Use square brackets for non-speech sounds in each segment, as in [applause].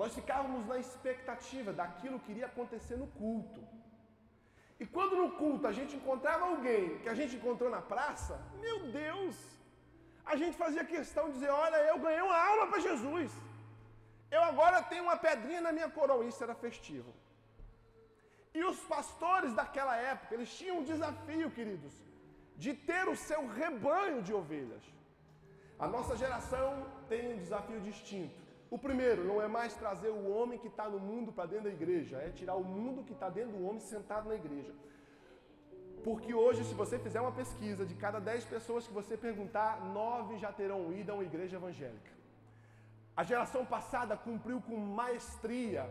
Nós ficávamos na expectativa daquilo que iria acontecer no culto. E quando no culto a gente encontrava alguém que a gente encontrou na praça, meu Deus, a gente fazia questão de dizer: Olha, eu ganhei uma alma para Jesus. Eu agora tenho uma pedrinha na minha coroa. Isso era festivo. E os pastores daquela época, eles tinham um desafio, queridos, de ter o seu rebanho de ovelhas. A nossa geração tem um desafio distinto. O primeiro não é mais trazer o homem que está no mundo para dentro da igreja, é tirar o mundo que está dentro do homem sentado na igreja. Porque hoje, se você fizer uma pesquisa, de cada dez pessoas que você perguntar, nove já terão ido a uma igreja evangélica. A geração passada cumpriu com maestria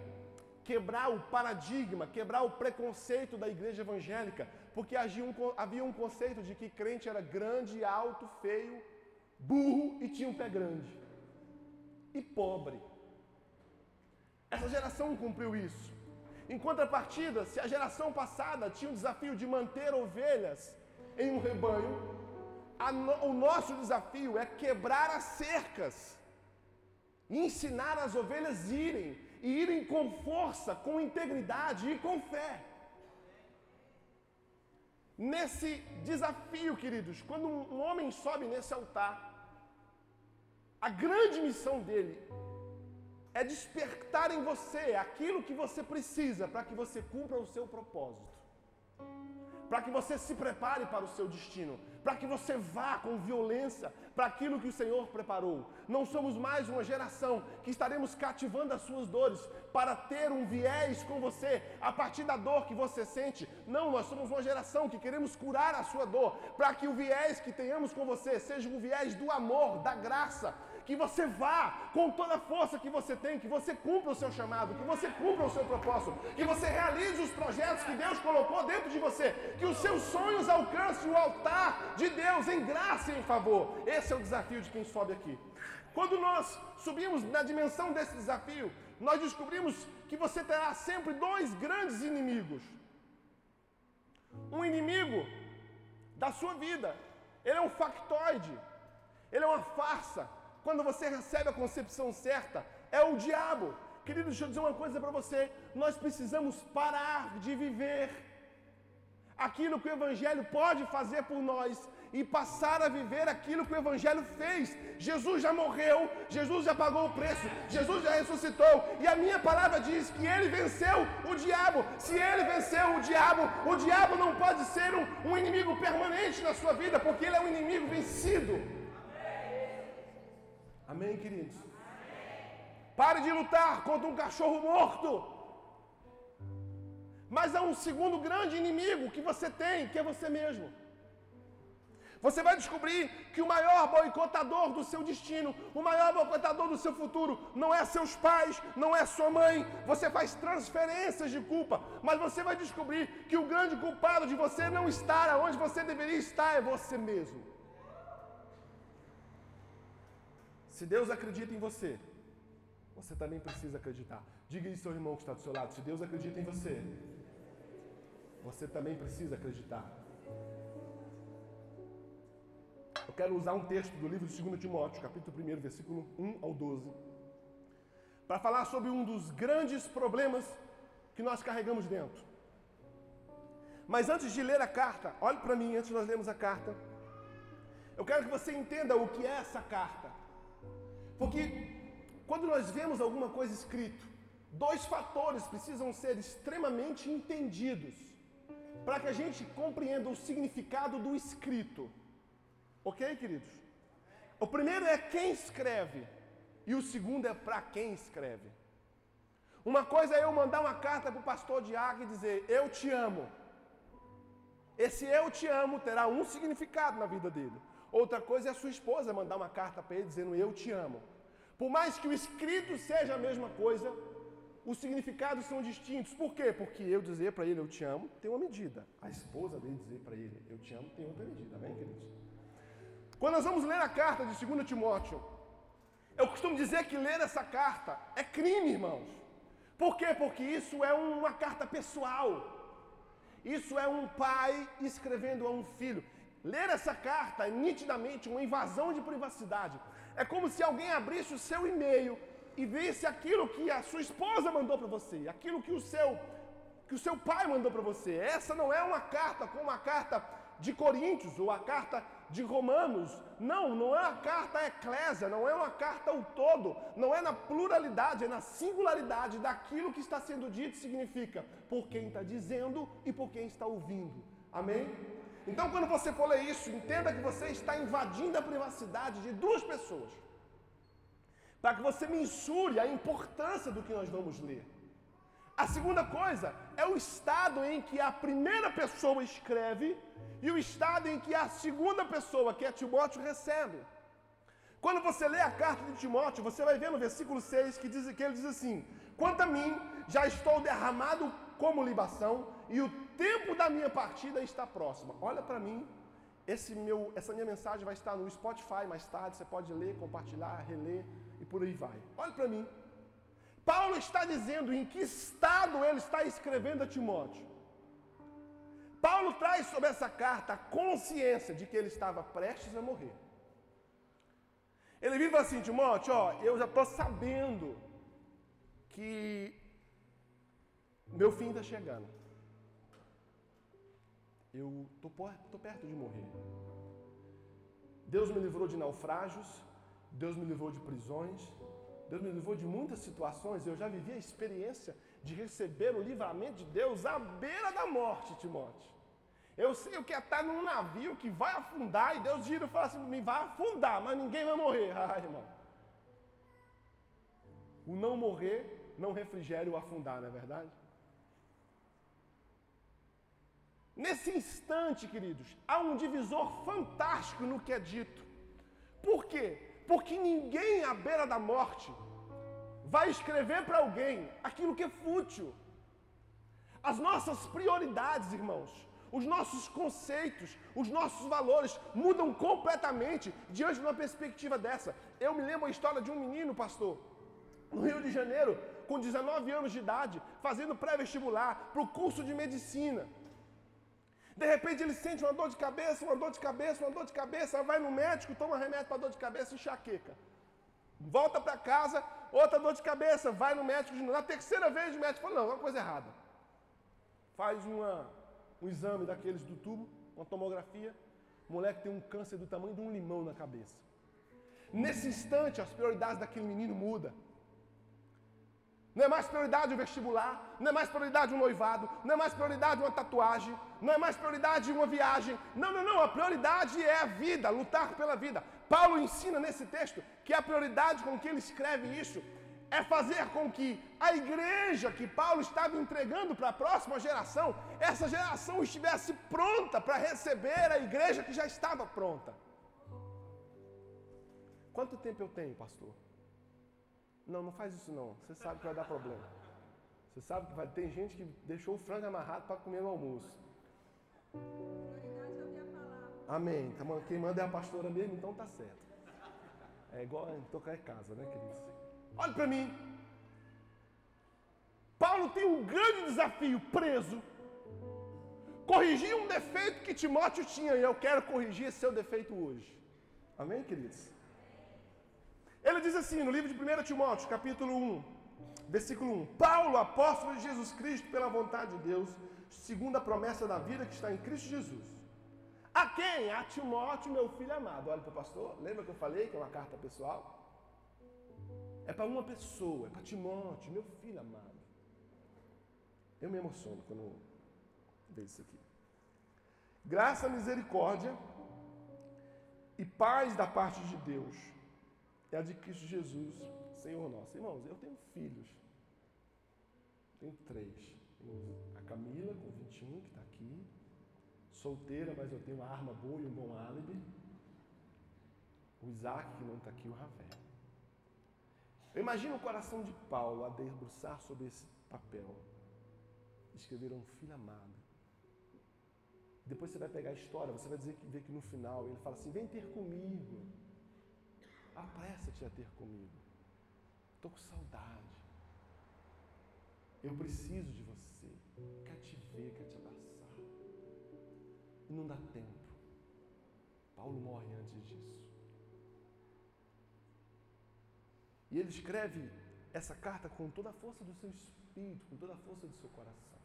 quebrar o paradigma, quebrar o preconceito da igreja evangélica, porque havia um conceito de que crente era grande, alto, feio, burro e tinha um pé grande e pobre. Essa geração cumpriu isso. Em contrapartida, se a geração passada tinha o desafio de manter ovelhas em um rebanho, no, o nosso desafio é quebrar as cercas ensinar as ovelhas a irem, e irem com força, com integridade e com fé. Nesse desafio, queridos, quando um homem sobe nesse altar, a grande missão dele é despertar em você aquilo que você precisa para que você cumpra o seu propósito. Para que você se prepare para o seu destino, para que você vá com violência para aquilo que o Senhor preparou. Não somos mais uma geração que estaremos cativando as suas dores para ter um viés com você a partir da dor que você sente. Não, nós somos uma geração que queremos curar a sua dor, para que o viés que tenhamos com você seja o viés do amor, da graça, que você vá com toda a força que você tem, que você cumpra o seu chamado, que você cumpra o seu propósito, que você realize os projetos que Deus colocou dentro de você, que os seus sonhos alcancem o altar de Deus em graça e em favor. Esse é o desafio de quem sobe aqui. Quando nós subimos na dimensão desse desafio, nós descobrimos que você terá sempre dois grandes inimigos. Um inimigo da sua vida, ele é um factoide, ele é uma farsa, quando você recebe a concepção certa, é o diabo. Querido, deixa eu dizer uma coisa para você. Nós precisamos parar de viver aquilo que o Evangelho pode fazer por nós e passar a viver aquilo que o Evangelho fez. Jesus já morreu, Jesus já pagou o preço, Jesus já ressuscitou, e a minha palavra diz que ele venceu o diabo. Se ele venceu o diabo, o diabo não pode ser um, um inimigo permanente na sua vida, porque ele é um inimigo vencido. Amém, queridos? Pare de lutar contra um cachorro morto. Mas há um segundo grande inimigo que você tem, que é você mesmo. Você vai descobrir que o maior boicotador do seu destino, o maior boicotador do seu futuro, não é seus pais, não é sua mãe. Você faz transferências de culpa, mas você vai descobrir que o grande culpado de você não estar onde você deveria estar é você mesmo. Se Deus acredita em você, você também precisa acreditar. Diga isso ao irmão que está do seu lado. Se Deus acredita em você, você também precisa acreditar. Eu quero usar um texto do livro de 2 Timóteo, capítulo 1, versículo 1 ao 12, para falar sobre um dos grandes problemas que nós carregamos dentro. Mas antes de ler a carta, olhe para mim, antes de nós lermos a carta, eu quero que você entenda o que é essa carta. Porque quando nós vemos alguma coisa escrito, dois fatores precisam ser extremamente entendidos para que a gente compreenda o significado do escrito. Ok, queridos? O primeiro é quem escreve, e o segundo é para quem escreve. Uma coisa é eu mandar uma carta para o pastor Diago e dizer: Eu te amo. Esse eu te amo terá um significado na vida dele. Outra coisa é a sua esposa mandar uma carta para ele dizendo: Eu te amo. Por mais que o escrito seja a mesma coisa, os significados são distintos. Por quê? Porque eu dizer para ele eu te amo tem uma medida. A esposa dele dizer para ele eu te amo tem outra medida. Amém, queridos? Quando nós vamos ler a carta de 2 Timóteo, eu costumo dizer que ler essa carta é crime, irmãos. Por quê? Porque isso é uma carta pessoal. Isso é um pai escrevendo a um filho. Ler essa carta é nitidamente uma invasão de privacidade. É como se alguém abrisse o seu e-mail e visse aquilo que a sua esposa mandou para você, aquilo que o seu que o seu pai mandou para você. Essa não é uma carta como a carta de Coríntios ou a carta de Romanos. Não, não é a carta eclésia, não é uma carta ao todo, não é na pluralidade, é na singularidade daquilo que está sendo dito, significa por quem está dizendo e por quem está ouvindo. Amém? Então, quando você for ler isso, entenda que você está invadindo a privacidade de duas pessoas. Para que você mensure a importância do que nós vamos ler. A segunda coisa é o estado em que a primeira pessoa escreve e o estado em que a segunda pessoa, que é Timóteo, recebe. Quando você lê a carta de Timóteo, você vai ver no versículo 6 que, diz, que ele diz assim: Quanto a mim, já estou derramado como libação, e o tempo da minha partida está próximo. Olha para mim, meu, essa minha mensagem vai estar no Spotify mais tarde, você pode ler, compartilhar, reler e por aí vai. Olha para mim. Paulo está dizendo em que estado ele está escrevendo a Timóteo. Paulo traz sobre essa carta a consciência de que ele estava prestes a morrer. Ele vive assim, Timóteo, ó, eu já estou sabendo que meu fim está chegando. Eu estou perto de morrer. Deus me livrou de naufrágios, Deus me livrou de prisões, Deus me livrou de muitas situações. Eu já vivi a experiência de receber o livramento de Deus à beira da morte, Timóteo. Eu sei o que é estar num navio que vai afundar e Deus gira e fala assim: me vai afundar, mas ninguém vai morrer. [laughs] Ah, irmão. O não morrer não refrigere o afundar, não é verdade? Nesse instante, queridos, há um divisor fantástico no que é dito. Por quê? Porque ninguém à beira da morte vai escrever para alguém aquilo que é fútil. As nossas prioridades, irmãos, os nossos conceitos, os nossos valores mudam completamente diante de uma perspectiva dessa. Eu me lembro a história de um menino, pastor, no Rio de Janeiro, com 19 anos de idade, fazendo pré-vestibular para o curso de medicina. De repente ele sente uma dor de cabeça, uma dor de cabeça, uma dor de cabeça, vai no médico, toma remédio para dor de cabeça e enxaqueca. Volta para casa, outra dor de cabeça, vai no médico, na terceira vez o médico fala, não, uma coisa errada. Faz uma, um exame daqueles do tubo, uma tomografia, o moleque tem um câncer do tamanho de um limão na cabeça. Nesse instante, as prioridades daquele menino mudam. Não é mais prioridade o vestibular, não é mais prioridade um noivado, não é mais prioridade uma tatuagem, não é mais prioridade uma viagem. Não, não, não. A prioridade é a vida, lutar pela vida. Paulo ensina nesse texto que a prioridade com que ele escreve isso é fazer com que a igreja que Paulo estava entregando para a próxima geração, essa geração estivesse pronta para receber a igreja que já estava pronta. Quanto tempo eu tenho, pastor? Não, não faz isso não. Você sabe que vai dar problema. Você sabe que vai ter gente que deixou o frango amarrado para comer no almoço. Amém. Tá quem manda é a pastora mesmo, então tá certo. É igual em tocar casa, né, queridos? Olha para mim. Paulo tem um grande desafio preso. Corrigir um defeito que Timóteo tinha e eu quero corrigir esse seu defeito hoje. Amém, queridos? Ele diz assim no livro de 1 Timóteo, capítulo 1, versículo 1: Paulo, apóstolo de Jesus Cristo, pela vontade de Deus, segundo a promessa da vida que está em Cristo Jesus. A quem? A Timóteo, meu filho amado. Olha para o pastor, lembra que eu falei que é uma carta pessoal? É para uma pessoa, é para Timóteo, meu filho amado. Eu me emociono quando vejo isso aqui. Graça, misericórdia e paz da parte de Deus é a de Cristo Jesus, Senhor nosso. Irmãos, eu tenho filhos. Tenho três. Tenho a Camila, com 21, que está aqui. Solteira, mas eu tenho uma arma boa e um bom álibi. O Isaac, que não está aqui, o Ravé. Eu imagino o coração de Paulo a debruçar sobre esse papel. Escrever um filho amado. Depois você vai pegar a história, você vai dizer que, ver que no final ele fala assim: vem ter comigo. Apressa-te a ter comigo. Estou com saudade. Eu preciso de você. Quer te ver, quer te abraçar. E não dá tempo. Paulo morre antes disso. E ele escreve essa carta com toda a força do seu espírito, com toda a força do seu coração.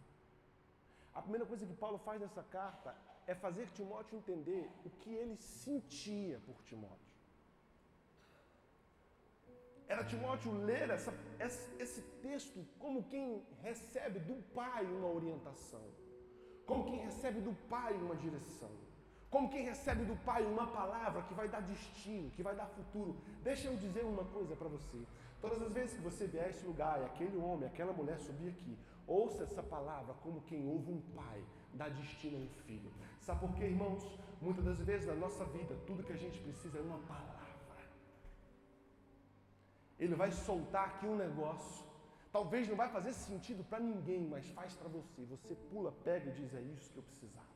A primeira coisa que Paulo faz nessa carta é fazer Timóteo entender o que ele sentia por Timóteo. Era Timóteo ler essa, esse texto como quem recebe do pai uma orientação, como quem recebe do pai uma direção, como quem recebe do pai uma palavra que vai dar destino, que vai dar futuro. Deixa eu dizer uma coisa para você. Todas as vezes que você vier a esse lugar e aquele homem, aquela mulher subir aqui, ouça essa palavra como quem ouve um pai dar destino a um filho. Sabe por quê, irmãos? Muitas das vezes na nossa vida, tudo que a gente precisa é uma palavra. Ele vai soltar aqui um negócio. Talvez não vai fazer sentido para ninguém, mas faz para você. Você pula, pega e diz: É isso que eu precisava.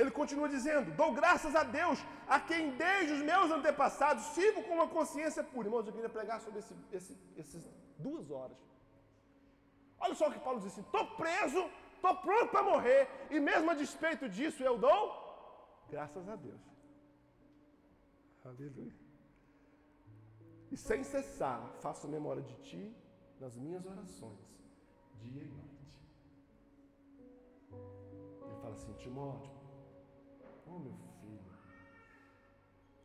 Ele continua dizendo: Dou graças a Deus, a quem desde os meus antepassados sirvo com uma consciência pura. Irmãos, eu queria pregar sobre esse, esse, essas duas horas. Olha só o que Paulo diz assim: Estou preso, estou pronto para morrer, e mesmo a despeito disso eu dou graças a Deus. Aleluia. E sem cessar, faço memória de ti nas minhas orações, dia e noite. Ele fala assim: Timóteo, oh meu filho,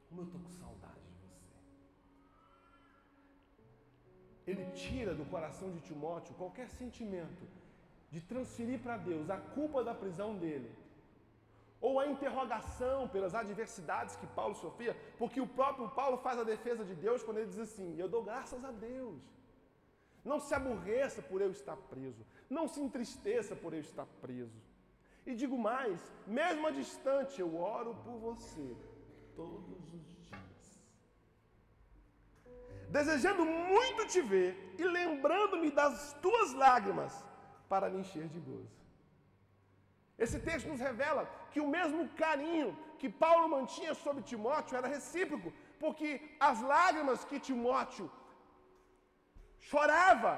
como eu estou com saudade de você. Ele tira do coração de Timóteo qualquer sentimento de transferir para Deus a culpa da prisão dele ou a interrogação pelas adversidades que Paulo sofria, porque o próprio Paulo faz a defesa de Deus quando ele diz assim: Eu dou graças a Deus. Não se aborreça por eu estar preso, não se entristeça por eu estar preso. E digo mais, mesmo a distante, eu oro por você todos os dias. Desejando muito te ver e lembrando-me das tuas lágrimas para me encher de gozo. Esse texto nos revela que o mesmo carinho que Paulo mantinha sobre Timóteo era recíproco, porque as lágrimas que Timóteo chorava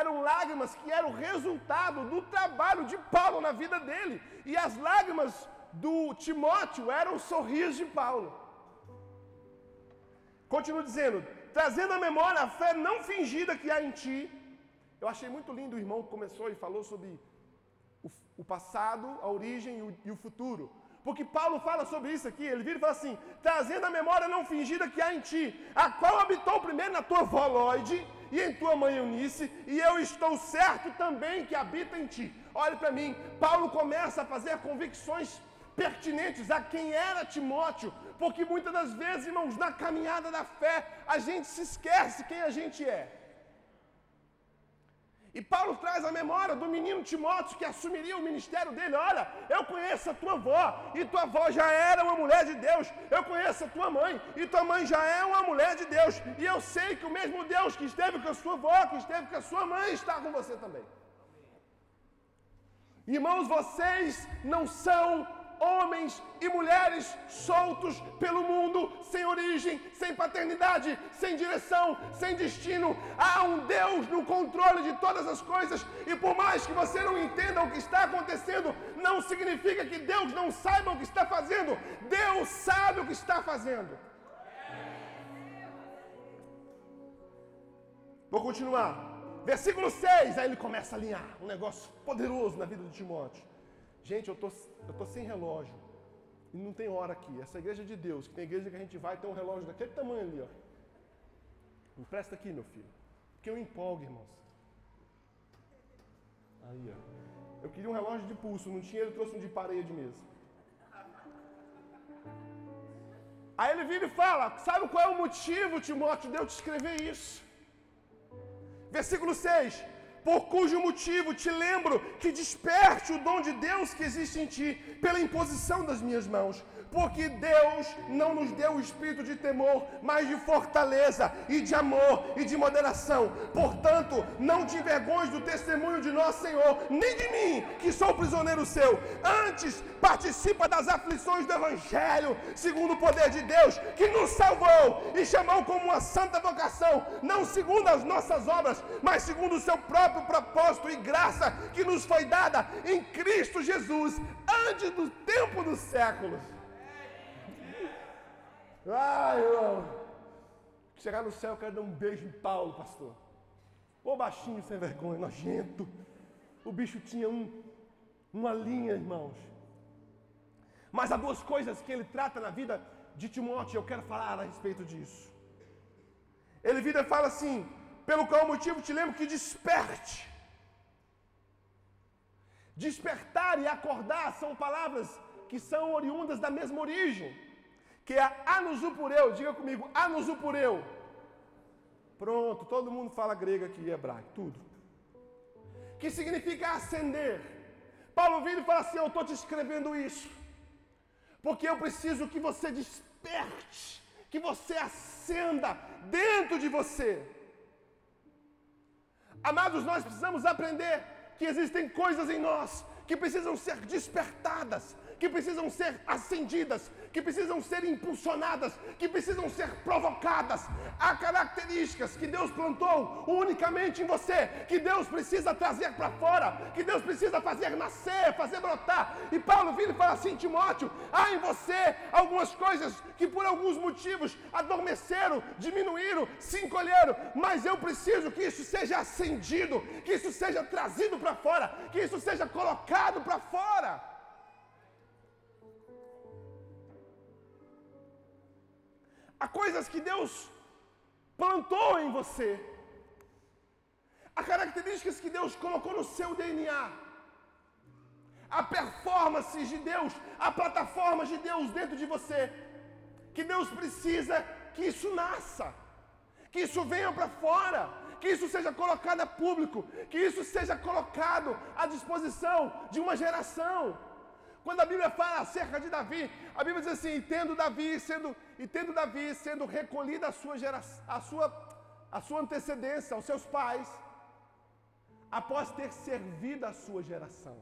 eram lágrimas que eram resultado do trabalho de Paulo na vida dele, e as lágrimas do Timóteo eram o sorriso de Paulo. Continua dizendo, trazendo à memória a fé não fingida que há em ti. Eu achei muito lindo o irmão que começou e falou sobre o, passado, a origem e o, futuro. Porque Paulo fala sobre isso aqui, ele vira e fala assim: trazendo a memória não fingida que há em ti, a qual habitou primeiro na tua Lloyd e em tua mãe Eunice, e eu estou certo também que habita em ti. Olhe para mim, Paulo começa a fazer convicções pertinentes a quem era Timóteo, porque muitas das vezes, irmãos, na caminhada da fé, a gente se esquece quem a gente é. E Paulo traz a memória do menino Timóteo que assumiria o ministério dele. Olha, eu conheço a tua avó, e tua avó já era uma mulher de Deus. Eu conheço a tua mãe, e tua mãe já é uma mulher de Deus. E eu sei que o mesmo Deus que esteve com a sua avó, que esteve com a sua mãe, está com você também. Irmãos, vocês não são homens e mulheres soltos pelo mundo, sem origem, sem paternidade, sem direção, sem destino. Há um Deus no controle de todas as coisas, e por mais que você não entenda o que está acontecendo, não significa que Deus não saiba o que está fazendo. Deus sabe o que está fazendo. Vou continuar. Versículo 6, aí ele começa a alinhar um negócio poderoso na vida de Timóteo. Gente, eu tô, eu tô sem relógio. E não tem hora aqui. Essa igreja de Deus, que tem igreja que a gente vai, tem um relógio daquele tamanho ali, ó. Empresta aqui, meu filho. Porque eu empolgo, irmãos. Aí, ó. Eu queria um relógio de pulso, não tinha, ele trouxe um de parede mesmo. Aí ele vira e fala: Sabe qual é o motivo, Timóteo, de eu te escrever isso? Versículo 6: por cujo motivo te lembro que desperte o dom de Deus que existe em ti, pela imposição das minhas mãos. Porque Deus não nos deu o espírito de temor, mas de fortaleza e de amor e de moderação. Portanto, não te envergonhes do testemunho de nosso Senhor, nem de mim, que sou prisioneiro seu. Antes, participa das aflições do Evangelho, segundo o poder de Deus, que nos salvou e chamou como uma santa vocação, não segundo as nossas obras, mas segundo o seu próprio propósito e graça que nos foi dada em Cristo Jesus, antes do tempo dos séculos. Ai, irmão. Chegar no céu, eu quero dar um beijo em Paulo, pastor. Ô baixinho sem vergonha, nojento. O bicho tinha um, uma linha, irmãos. Mas há duas coisas que ele trata na vida de Timóteo, eu quero falar a respeito disso. Ele vira e fala assim: pelo qual motivo te lembro que desperte. Despertar e acordar são palavras que são oriundas da mesma origem, que é anusupureu, diga comigo, anusupureu. Pronto, todo mundo fala grego aqui, hebraico, tudo. Que significa acender. Paulo vira e fala assim: Eu estou te escrevendo isso, porque eu preciso que você desperte, que você acenda dentro de você. Amados, nós precisamos aprender que existem coisas em nós que precisam ser despertadas, que precisam ser acendidas, que precisam ser impulsionadas, que precisam ser provocadas. Há características que Deus plantou unicamente em você, que Deus precisa trazer para fora, que Deus precisa fazer nascer, fazer brotar. E Paulo vira e fala assim: Timóteo, há em você algumas coisas que por alguns motivos adormeceram, diminuíram, se encolheram, mas eu preciso que isso seja acendido, que isso seja trazido para fora, que isso seja colocado para fora. Há coisas que Deus plantou em você. Há características que Deus colocou no seu DNA. Há performances de Deus, há plataformas de Deus dentro de você. Que Deus precisa que isso nasça, que isso venha para fora, que isso seja colocado a público, que isso seja colocado à disposição de uma geração. Quando a Bíblia fala acerca de Davi, a Bíblia diz assim: tendo Davi sendo, e tendo Davi sendo recolhido a sua, geração, a sua, a sua antecedência, aos seus pais, após ter servido a sua geração.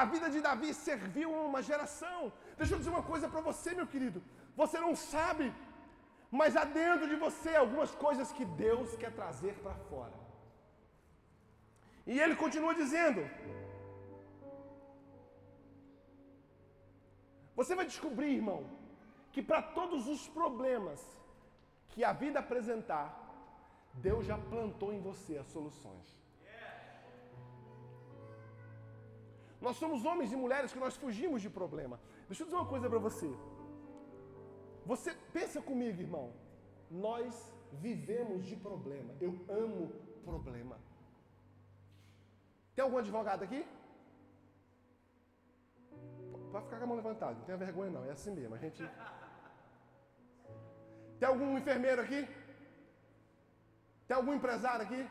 A vida de Davi serviu uma geração. Deixa eu dizer uma coisa para você, meu querido. Você não sabe, mas há dentro de você algumas coisas que Deus quer trazer para fora. E ele continua dizendo: Você vai descobrir, irmão, que para todos os problemas que a vida apresentar, Deus já plantou em você as soluções. Nós somos homens e mulheres que nós fugimos de problema. Deixa eu dizer uma coisa para você. Você pensa comigo, irmão. Nós vivemos de problema. Eu amo problema. Tem algum advogado aqui? Pode ficar com a mão levantada, não tenha vergonha não, é assim mesmo. A gente. Tem algum enfermeiro aqui? Tem algum empresário aqui?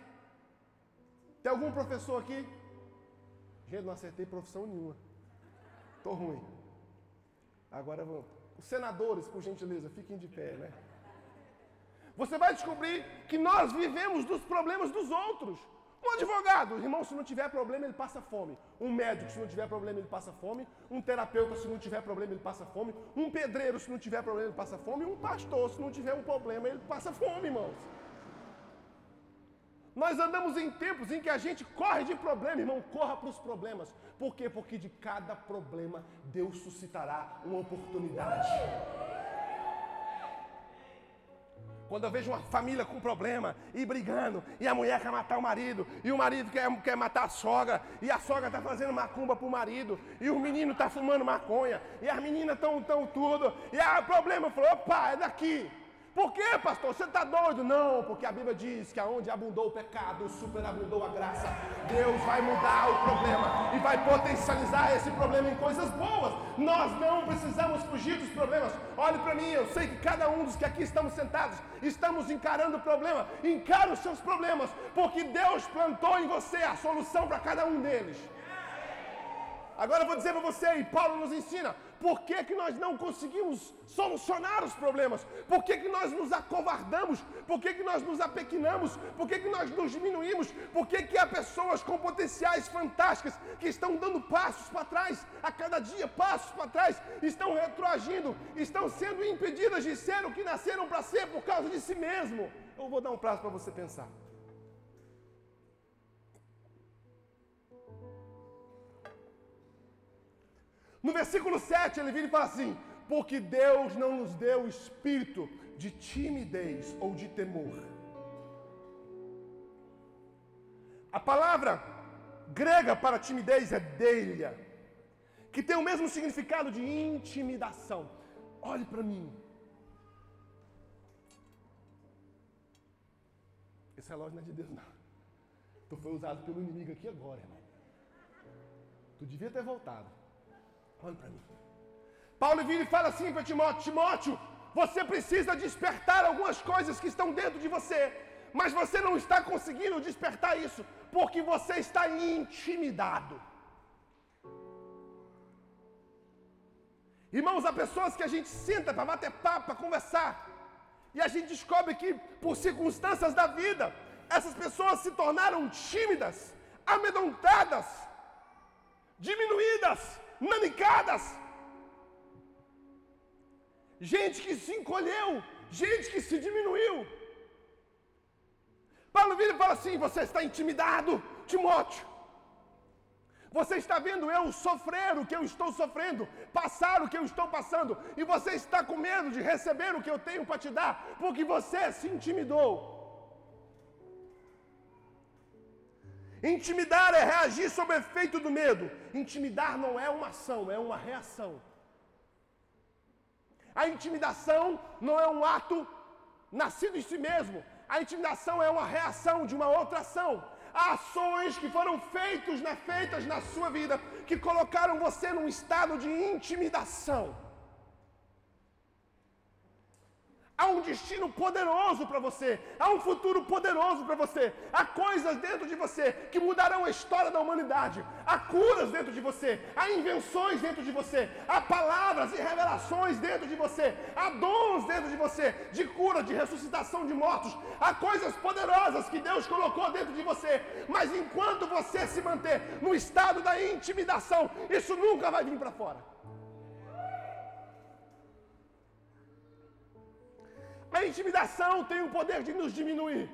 Tem algum professor aqui? Gente, não acertei profissão nenhuma. Tô ruim. Agora vamos. Os senadores, por gentileza, fiquem de pé, né? Você vai descobrir que nós vivemos dos problemas dos outros. Um advogado, irmão, se não tiver problema, ele passa fome. Um médico, se não tiver problema, ele passa fome. Um terapeuta, se não tiver problema, ele passa fome. Um pedreiro, se não tiver problema, ele passa fome. Um pastor, se não tiver um problema, ele passa fome, irmãos. Nós andamos em tempos em que a gente corre de problema, irmão, corra para os problemas. Por quê? Porque de cada problema Deus suscitará uma oportunidade. Quando eu vejo uma família com problema e brigando, e a mulher quer matar o marido, e o marido quer, quer matar a sogra, e a sogra está fazendo macumba para o marido, e o menino está fumando maconha, e as meninas estão tão tudo, e o problema falou: opa, é daqui. Por quê, pastor? Você está doido? Não, porque a Bíblia diz que aonde abundou o pecado, superabundou a graça. Deus vai mudar o problema e vai potencializar esse problema em coisas boas. Nós não precisamos fugir dos problemas. Olhe para mim, eu sei que cada um dos que aqui estamos sentados estamos encarando o problema. Encare os seus problemas, porque Deus plantou em você a solução para cada um deles. Agora eu vou dizer para você, e Paulo nos ensina, por que, que nós não conseguimos solucionar os problemas? Por que, que nós nos acovardamos? Por que, que nós nos apequinamos? Por que, que nós nos diminuímos? Por que, que há pessoas com potenciais fantásticas que estão dando passos para trás, a cada dia passos para trás, estão retroagindo, estão sendo impedidas de ser o que nasceram para ser por causa de si mesmo? Eu vou dar um prazo para você pensar. No versículo 7, ele vira e fala assim: porque Deus não nos deu espírito de timidez ou de temor. A palavra grega para timidez é delia, que tem o mesmo significado de intimidação. Olhe para mim. Esse relógio não é de Deus, não. Tu foi usado pelo inimigo aqui agora, irmão. Tu devia ter voltado. Olha para mim. Paulo vira e fala assim para Timóteo: Timóteo, você precisa despertar algumas coisas que estão dentro de você, mas você não está conseguindo despertar isso, porque você está intimidado. Irmãos, há pessoas que a gente senta para bater papo, para conversar, e a gente descobre que, por circunstâncias da vida, essas pessoas se tornaram tímidas, amedrontadas, diminuídas, nanicadas. Gente que se encolheu, gente que se diminuiu. Paulo vira e fala assim: Você está intimidado, Timóteo. Você está vendo eu sofrer o que eu estou sofrendo, passar o que eu estou passando, e você está com medo de receber o que eu tenho para te dar, porque você se intimidou. Intimidar é reagir sob o efeito do medo. Intimidar não é uma ação, é uma reação. A intimidação não é um ato nascido em si mesmo. A intimidação é uma reação de uma outra ação ações que foram né, feitas na sua vida que colocaram você num estado de intimidação. Há um destino poderoso para você, há um futuro poderoso para você, há coisas dentro de você que mudarão a história da humanidade, há curas dentro de você, há invenções dentro de você, há palavras e revelações dentro de você, há dons dentro de você de cura, de ressuscitação de mortos, há coisas poderosas que Deus colocou dentro de você, mas enquanto você se manter no estado da intimidação, isso nunca vai vir para fora. A intimidação tem o poder de nos diminuir.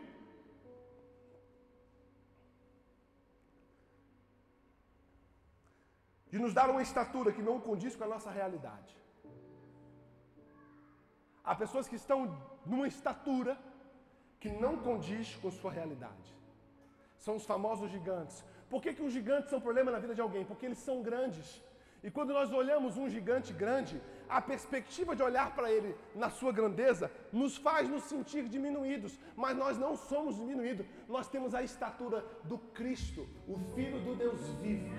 De nos dar uma estatura que não condiz com a nossa realidade. Há pessoas que estão numa estatura que não condiz com sua realidade. São os famosos gigantes. Por que, que os gigantes são problema na vida de alguém? Porque eles são grandes. E quando nós olhamos um gigante grande, a perspectiva de olhar para ele na sua grandeza nos faz nos sentir diminuídos, mas nós não somos diminuídos, nós temos a estatura do Cristo, o Filho do Deus vivo.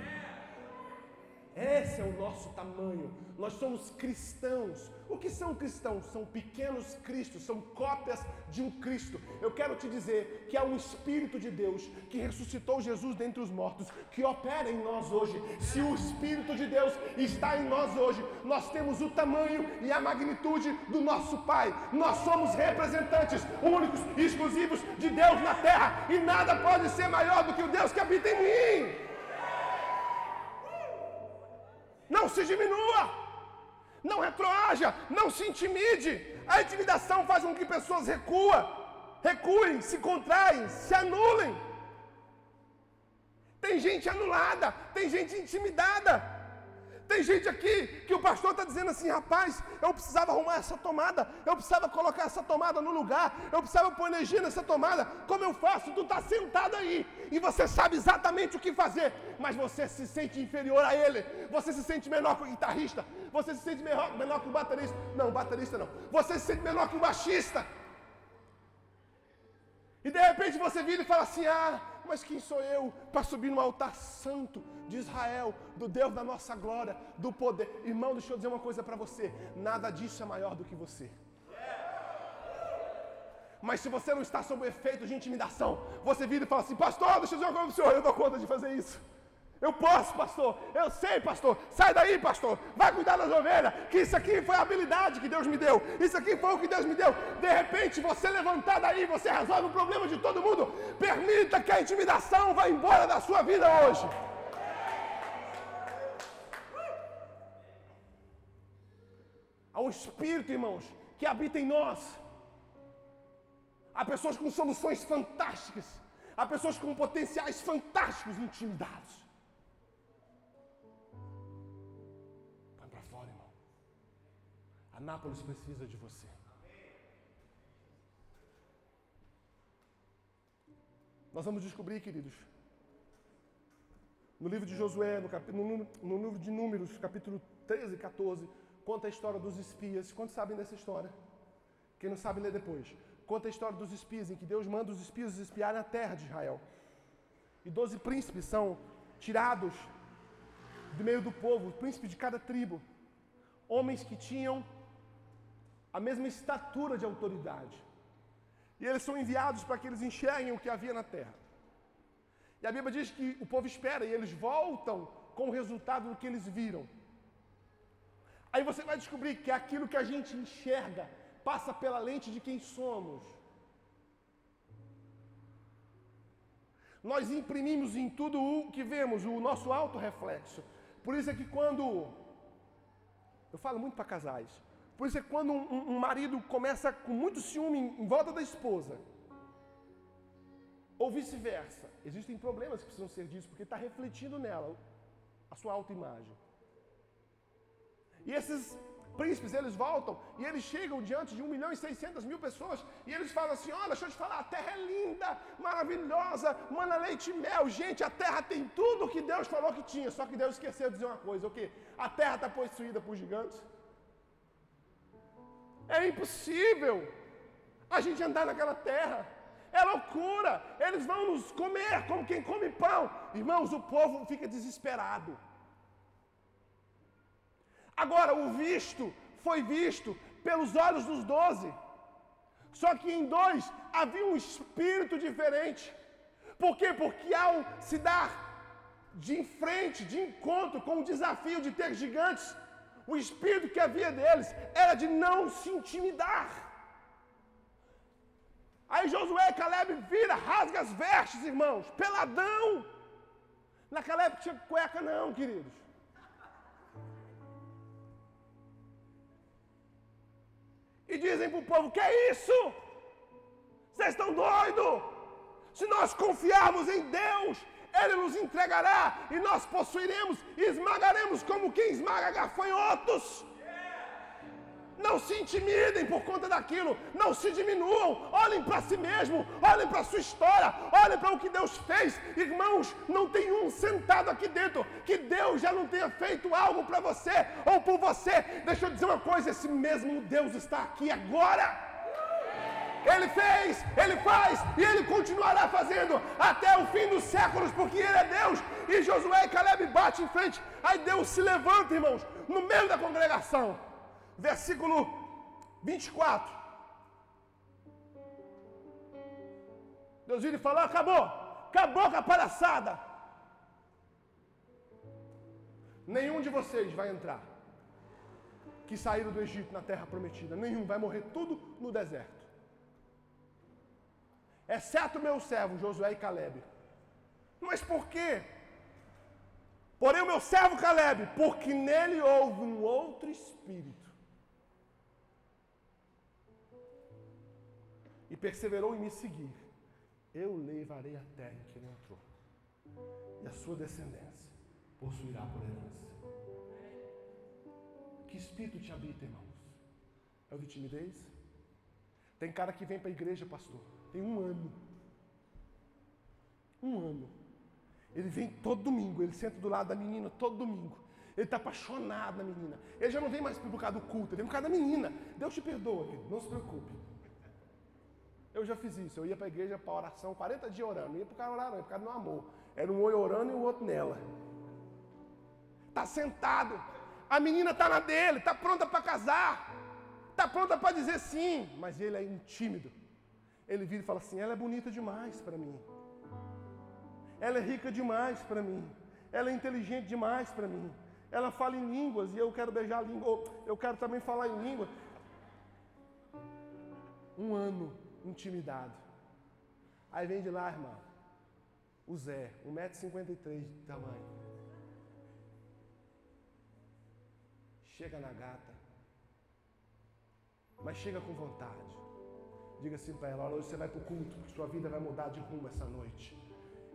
Esse é o nosso tamanho. Nós somos cristãos. O que são cristãos? São pequenos cristos, são cópias de um Cristo. Eu quero te dizer que há um Espírito de Deus que ressuscitou Jesus dentre os mortos, que opera em nós hoje. Se o Espírito de Deus está em nós hoje, nós temos o tamanho e a magnitude do nosso Pai. Nós somos representantes únicos e exclusivos de Deus na terra, e nada pode ser maior do que o Deus que habita em mim. Se diminua. Não retroaja. Não se intimide. A intimidação faz com que pessoas recuam, recuem, se contraem, se anulem. Tem gente anulada, tem gente intimidada. Tem gente aqui que o pastor está dizendo assim, rapaz, eu precisava arrumar essa tomada, eu precisava colocar essa tomada no lugar, eu precisava pôr energia nessa tomada. Como eu faço? Tu está sentado aí e você sabe exatamente o que fazer, mas você se sente inferior a ele, você se sente menor que o guitarrista, você se sente menor, menor que o baterista. Não, baterista não. Você se sente menor que o baixista. E de repente você vira e fala assim: ah, mas quem sou eu para subir no altar santo de Israel, do Deus da nossa glória, do poder? Irmão, deixa eu dizer uma coisa para você: nada disso é maior do que você. Mas se você não está sob o efeito de intimidação, você vira e fala assim: Pastor, deixa eu dizer uma coisa para o senhor, eu dou conta de fazer isso. Eu posso, pastor. Eu sei, pastor. Sai daí, pastor. Vai cuidar das ovelhas. Que isso aqui foi a habilidade que Deus me deu. Isso aqui foi o que Deus me deu. De repente, você levantar daí, você resolve o problema de todo mundo. Permita que a intimidação vá embora da sua vida hoje. Um espírito, irmãos, que habita em nós. Há pessoas com soluções fantásticas. Há pessoas com potenciais fantásticos intimidados. Anápolis precisa de você. Nós vamos descobrir, queridos, no livro de Josué, no, cap... no, livro de Números, capítulo 13 e 14, conta a história dos espias. Quantos sabem dessa história? Quem não sabe, lê depois. Conta a história dos espias, em que Deus manda os espias espiarem a terra de Israel. E doze príncipes são tirados do meio do povo, príncipes de cada tribo. Homens que tinham a mesma estatura de autoridade. E eles são enviados para que eles enxerguem o que havia na terra. E a Bíblia diz que o povo espera e eles voltam com o resultado do que eles viram. Aí você vai descobrir que aquilo que a gente enxerga passa pela lente de quem somos. Nós imprimimos em tudo o que vemos o nosso autorreflexo. Por isso é que quando. Eu falo muito para casais. Por isso é que quando um, um, marido começa com muito ciúme em, volta da esposa, ou vice-versa, existem problemas que precisam ser ditos, porque está refletindo nela a sua autoimagem. E esses príncipes, eles voltam e eles chegam diante de 1 milhão e 600 mil pessoas e eles falam assim: Olha, deixa eu te falar, a terra é linda, maravilhosa, mana leite e mel. Gente, a terra tem tudo o que Deus falou que tinha, só que Deus esqueceu de dizer uma coisa: o quê? A terra está possuída por gigantes. É impossível a gente andar naquela terra. É loucura. Eles vão nos comer como quem come pão. Irmãos, o povo fica desesperado. Agora, o visto foi visto pelos olhos dos doze. Só que em dois havia um espírito diferente. Por quê? Porque ao se dar de frente, de encontro com o desafio de ter gigantes, o espírito que havia deles era de não se intimidar. Aí Josué e Caleb vira, rasga as vestes, irmãos, peladão. Naquela época tinha cueca não, queridos. E dizem para o povo: que é isso? Vocês estão doidos? Se nós confiarmos em Deus, Ele nos entregará e nós possuiremos e esmagaremos como quem esmaga gafanhotos. Não se intimidem por conta daquilo, não se diminuam, olhem para si mesmo, olhem para a sua história, olhem para o que Deus fez. Irmãos, não tem um sentado aqui dentro que Deus já não tenha feito algo para você ou por você. Deixa eu dizer uma coisa: esse mesmo Deus está aqui agora. Ele fez, ele faz e ele continuará fazendo até o fim dos séculos, porque ele é Deus. E Josué e Caleb bate em frente. Aí Deus se levanta, irmãos, no meio da congregação versículo 24. Deus vira e fala: acabou, acabou com a palhaçada. Nenhum de vocês vai entrar que saíram do Egito na terra prometida. Nenhum, vai morrer tudo no deserto. Exceto meu servo Josué e Caleb. Mas por quê? Porém, o meu servo Caleb, porque nele houve um outro espírito e perseverou em me seguir, eu levarei a terra em que ele entrou, e a sua descendência possuirá por herança. Que espírito te habita, irmãos? É o de timidez? Tem cara que vem para a igreja, pastor, tem um ano. Um ano. Ele vem todo domingo, ele senta do lado da menina todo domingo. Ele está apaixonado na menina. Ele já não vem mais por causa do culto, ele vem por causa da menina. Deus te perdoa, querido, não se preocupe. Eu já fiz isso. Eu ia para a igreja para oração 40 dias orando. Não ia o cara orar, não, ia por causa do amor. Era um olho orando e o outro nela. Está sentado. A menina está na dele, está pronta para casar. Está pronta para dizer sim. Mas ele é tímido. Ele vira e fala assim: ela é bonita demais para mim. Ela é rica demais para mim. Ela é inteligente demais para mim. Ela fala em línguas e eu quero beijar a língua. Eu quero também falar em língua. Um ano intimidado. Aí vem de lá, irmão, o Zé, 1,53m de tamanho. Chega na gata, mas chega com vontade. Diga assim para ela: hoje você vai para o culto, porque sua vida vai mudar de rumo essa noite.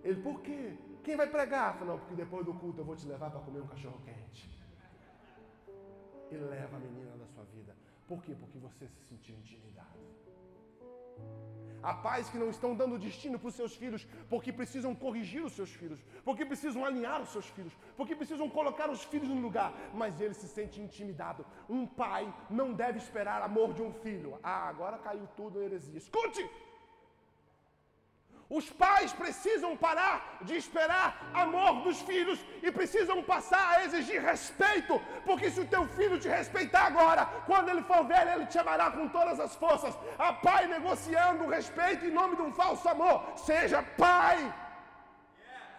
Ele, por quê? Quem vai pregar? Fala, não, porque depois do culto eu vou te levar para comer um cachorro quente. E leva a menina da sua vida. Por quê? Porque você se sentiu intimidado. Há pais que não estão dando destino para os seus filhos porque precisam corrigir os seus filhos, porque precisam alinhar os seus filhos, porque precisam colocar os filhos no lugar, mas ele se sente intimidado. Um pai não deve esperar amor de um filho. Ah, agora caiu tudo em heresia. Escute! Os pais precisam parar de esperar amor dos filhos e precisam passar a exigir respeito, porque se o teu filho te respeitar agora, quando ele for velho, ele te amará com todas as forças. A pai negociando o respeito em nome de um falso amor. Seja pai,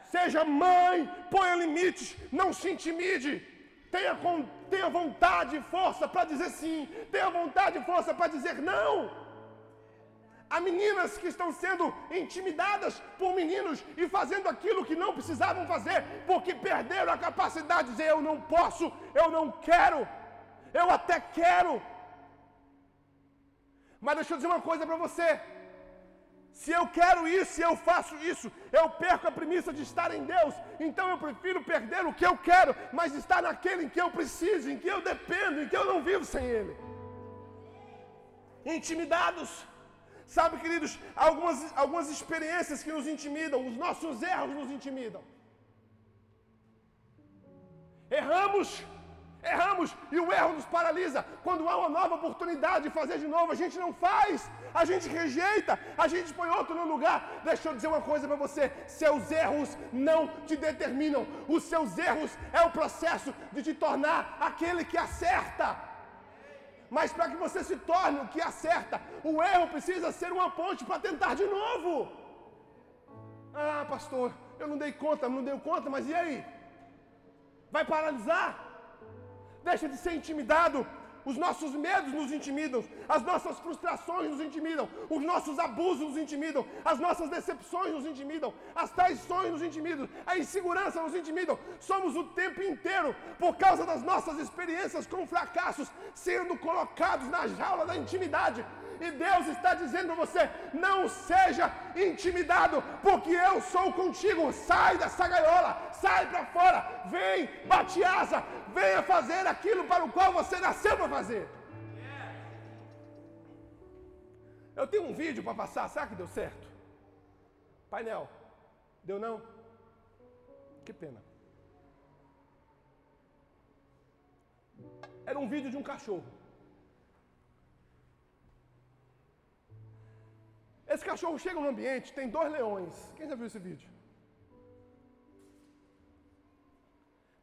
seja mãe, ponha limites, não se intimide. Tenha, tenha vontade e força para dizer sim, tenha vontade e força para dizer não. Há meninas que estão sendo intimidadas por meninos e fazendo aquilo que não precisavam fazer, porque perderam a capacidade de dizer: eu não posso, eu não quero, eu até quero. Mas deixa eu dizer uma coisa para você. Se eu quero isso e eu faço isso, eu perco a premissa de estar em Deus. Então eu prefiro perder o que eu quero, mas estar naquele em que eu preciso, em que eu dependo, em que eu não vivo sem Ele. Intimidados. Sabe, queridos, algumas, algumas experiências que nos intimidam, os nossos erros nos intimidam. Erramos, erramos e o erro nos paralisa. Quando há uma nova oportunidade de fazer de novo, a gente não faz, a gente rejeita, a gente põe outro no lugar. Deixa eu dizer uma coisa para você: seus erros não te determinam, os seus erros é o processo de te tornar aquele que acerta. Mas para que você se torne o que acerta, o erro precisa ser uma ponte para tentar de novo. Ah, pastor, eu não dei conta, não dei conta, mas e aí? Vai paralisar? Deixa de ser intimidado os nossos medos nos intimidam, as nossas frustrações nos intimidam, os nossos abusos nos intimidam, as nossas decepções nos intimidam, as traições nos intimidam, a insegurança nos intimidam. Somos o tempo inteiro, por causa das nossas experiências com fracassos, sendo colocados na jaula da intimidade. E Deus está dizendo a você: não seja intimidado, porque eu sou contigo. Sai dessa gaiola, sai para fora, vem, bate asa, venha fazer aquilo para o qual você nasceu para fazer. Eu tenho um vídeo para passar, será que deu certo? Painel, deu não? Que pena. Era um vídeo de um cachorro. Esse cachorro chega no ambiente, tem dois leões. Quem já viu esse vídeo?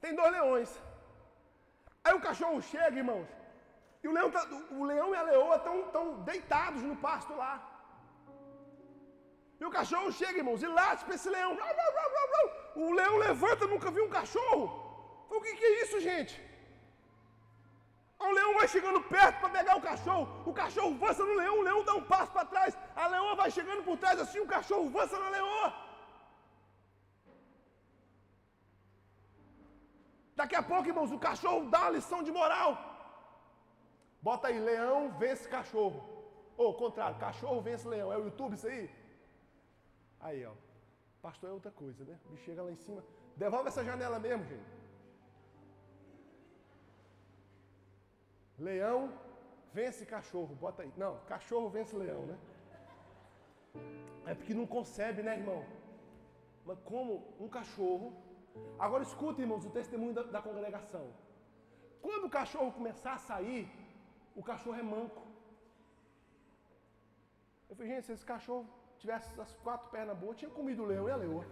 Tem dois leões. Aí o cachorro chega, irmãos, e o leão, tá, o leão e a leoa estão deitados no pasto lá. E o cachorro chega, irmãos, e late para esse leão. O leão levanta, nunca viu um cachorro. O que, que é isso, gente? Vai chegando perto para pegar o cachorro. O cachorro avança no leão, o leão dá um passo para trás. A leoa vai chegando por trás assim, o cachorro avança na leoa. Daqui a pouco, irmãos, o cachorro dá uma lição de moral. Bota aí, leão vence cachorro. Ou, contrário, cachorro vence leão. É o YouTube isso aí? Aí, ó. Pastor é outra coisa, né? Bicho chega lá em cima. Devolve essa janela mesmo, gente. Leão vence cachorro. Bota aí. Não, cachorro vence leão, né? É porque não concebe, né, irmão? Mas como um cachorro. Agora escuta, irmãos, o testemunho da, da congregação. Quando o cachorro começar a sair, o cachorro é manco. Eu falei, gente, se esse cachorro tivesse as quatro pernas boas, tinha comido o leão e a leoa.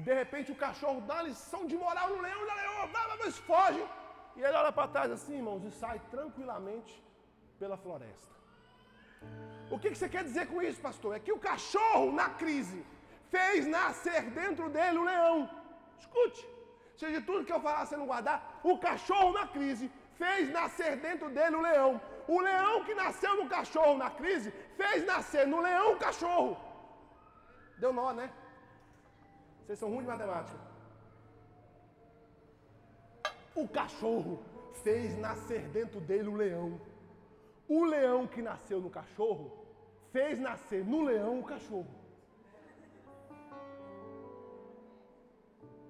E de repente o cachorro dá lição de moral no leão leoa, vai, vai, foge. E ele olha para trás assim, irmãos, e sai tranquilamente pela floresta. O que, que você quer dizer com isso, pastor? É que o cachorro, na crise, fez nascer dentro dele o leão. Escute, seja de tudo que eu falar você não guardar, o cachorro na crise fez nascer dentro dele o leão. O leão que nasceu no cachorro na crise fez nascer no leão o cachorro. Deu nó, né? Vocês são ruins de matemática. O cachorro fez nascer dentro dele o leão. O leão que nasceu no cachorro fez nascer no leão o cachorro.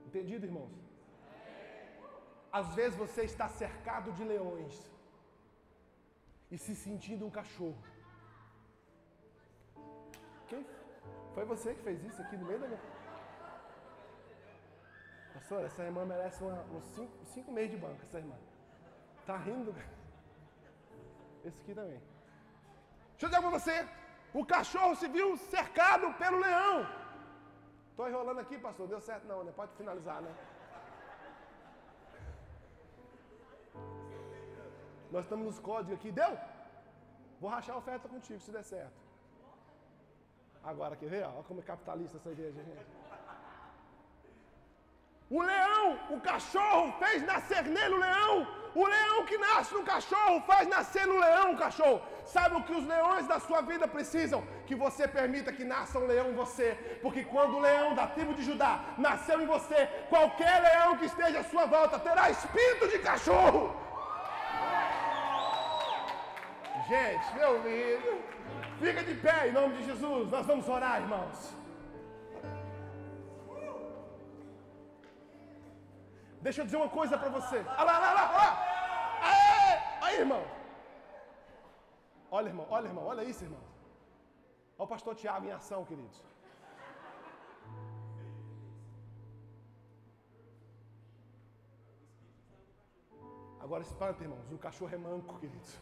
Entendido, irmãos? Às vezes você está cercado de leões e se sentindo um cachorro. Quem? Foi você que fez isso aqui no meio da minha. Pastor, essa irmã merece uma, uns cinco, cinco meses de banco, essa irmã. Tá rindo? Esse aqui também. Deixa eu dizer pra você. O cachorro se viu cercado pelo leão. Estou enrolando aqui, pastor. Deu certo não, né? Pode finalizar, né? Nós estamos nos códigos aqui. Deu? Vou rachar a oferta contigo se der certo. Agora, quer ver? Olha como é capitalista essa igreja, gente. O leão, o cachorro fez nascer nele o leão. O leão que nasce no cachorro faz nascer no leão o cachorro. Sabe o que os leões da sua vida precisam? Que você permita que nasça um leão em você. Porque quando o leão da tribo de Judá nasceu em você, qualquer leão que esteja à sua volta terá espírito de cachorro. Gente, meu amigo, fica de pé em nome de Jesus. Nós vamos orar, irmãos. Deixa eu dizer uma coisa para você. Olha lá, olha lá, olha lá. Aí, irmão. Olha, irmão, olha, irmão, olha isso, irmão. Olha o pastor Tiago em ação, queridos. Agora espanta, irmãos. O cachorro é manco, queridos.